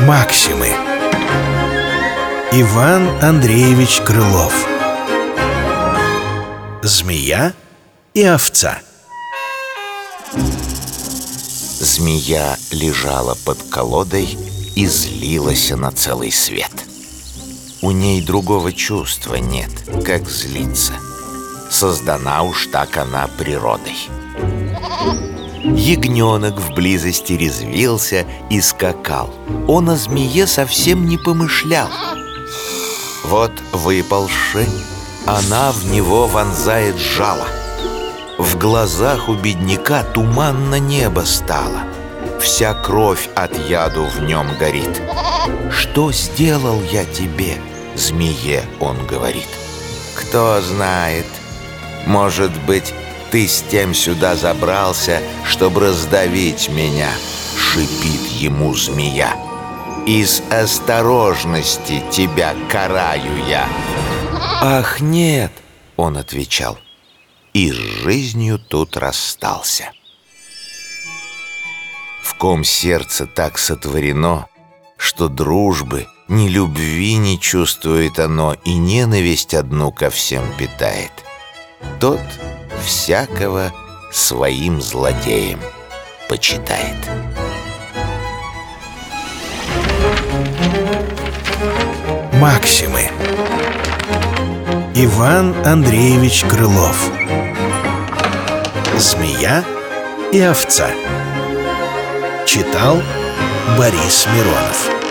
Максимы Иван Андреевич Крылов Змея и овца Змея лежала под колодой и злилась на целый свет. У ней другого чувства нет, как злиться. Создана уж так она природой. Ягненок в близости резвился и скакал. Он о змее совсем не помышлял. Вот выползши, она в него вонзает жало. В глазах у бедняка туманно небо стало. Вся кровь от яду в нем горит. «Что сделал я тебе?» Змее он говорит. «Кто знает, может быть, ты с тем сюда забрался, чтобы раздавить меня?» Шипит ему змея. «Из осторожности тебя караю я». «Ах, нет!» — он отвечал. И с жизнью тут расстался. В ком сердце так сотворено, что дружбы, ни любви не чувствует оно и ненависть одну ко всем питает. Тот всякого своим злодеем почитает. Максимы. Иван Андреевич Крылов. Змея и овца Читал Борис Миронов